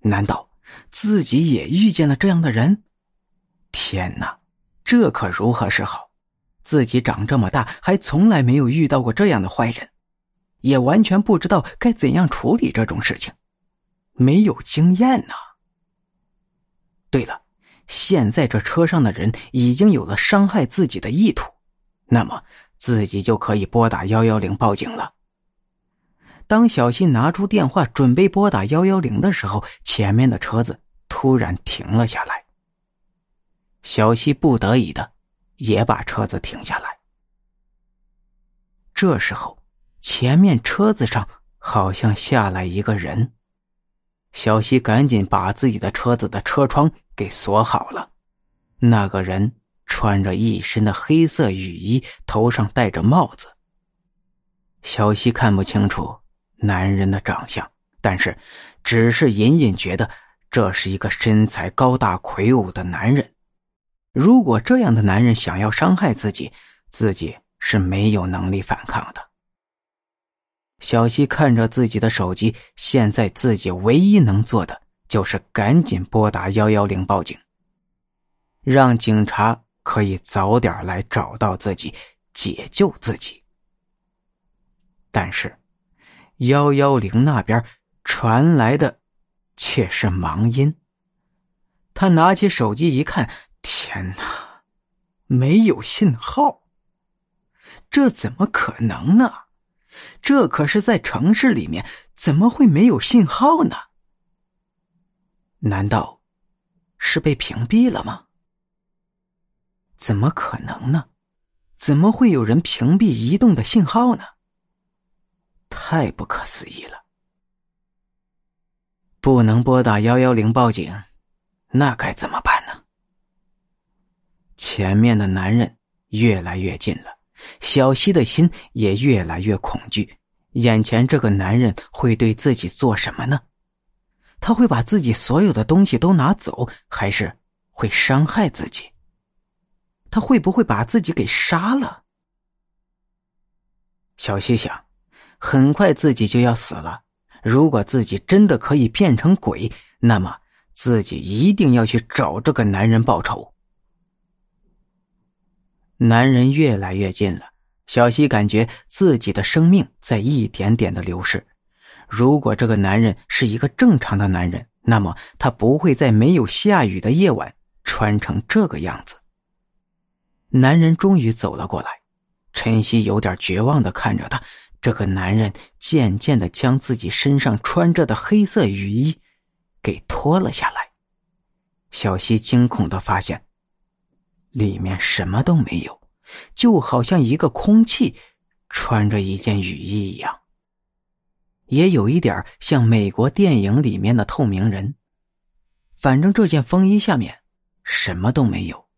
难道自己也遇见了这样的人？天哪，这可如何是好？自己长这么大，还从来没有遇到过这样的坏人，也完全不知道该怎样处理这种事情，没有经验呐。对了，现在这车上的人已经有了伤害自己的意图，那么自己就可以拨打幺幺零报警了。当小西拿出电话准备拨打幺幺零的时候，前面的车子突然停了下来。小西不得已的也把车子停下来。这时候，前面车子上好像下来一个人。小西赶紧把自己的车子的车窗给锁好了。那个人穿着一身的黑色雨衣，头上戴着帽子。小西看不清楚。男人的长相，但是只是隐隐觉得这是一个身材高大魁梧的男人。如果这样的男人想要伤害自己，自己是没有能力反抗的。小西看着自己的手机，现在自己唯一能做的就是赶紧拨打幺幺零报警，让警察可以早点来找到自己，解救自己。但是。幺幺零那边传来的却是忙音。他拿起手机一看，天哪，没有信号！这怎么可能呢？这可是在城市里面，怎么会没有信号呢？难道是被屏蔽了吗？怎么可能呢？怎么会有人屏蔽移动的信号呢？太不可思议了！不能拨打幺幺零报警，那该怎么办呢？前面的男人越来越近了，小西的心也越来越恐惧。眼前这个男人会对自己做什么呢？他会把自己所有的东西都拿走，还是会伤害自己？他会不会把自己给杀了？小西想。很快自己就要死了，如果自己真的可以变成鬼，那么自己一定要去找这个男人报仇。男人越来越近了，小西感觉自己的生命在一点点的流逝。如果这个男人是一个正常的男人，那么他不会在没有下雨的夜晚穿成这个样子。男人终于走了过来，晨曦有点绝望的看着他。这个男人渐渐的将自己身上穿着的黑色雨衣给脱了下来，小西惊恐的发现，里面什么都没有，就好像一个空气穿着一件雨衣一样，也有一点像美国电影里面的透明人。反正这件风衣下面什么都没有。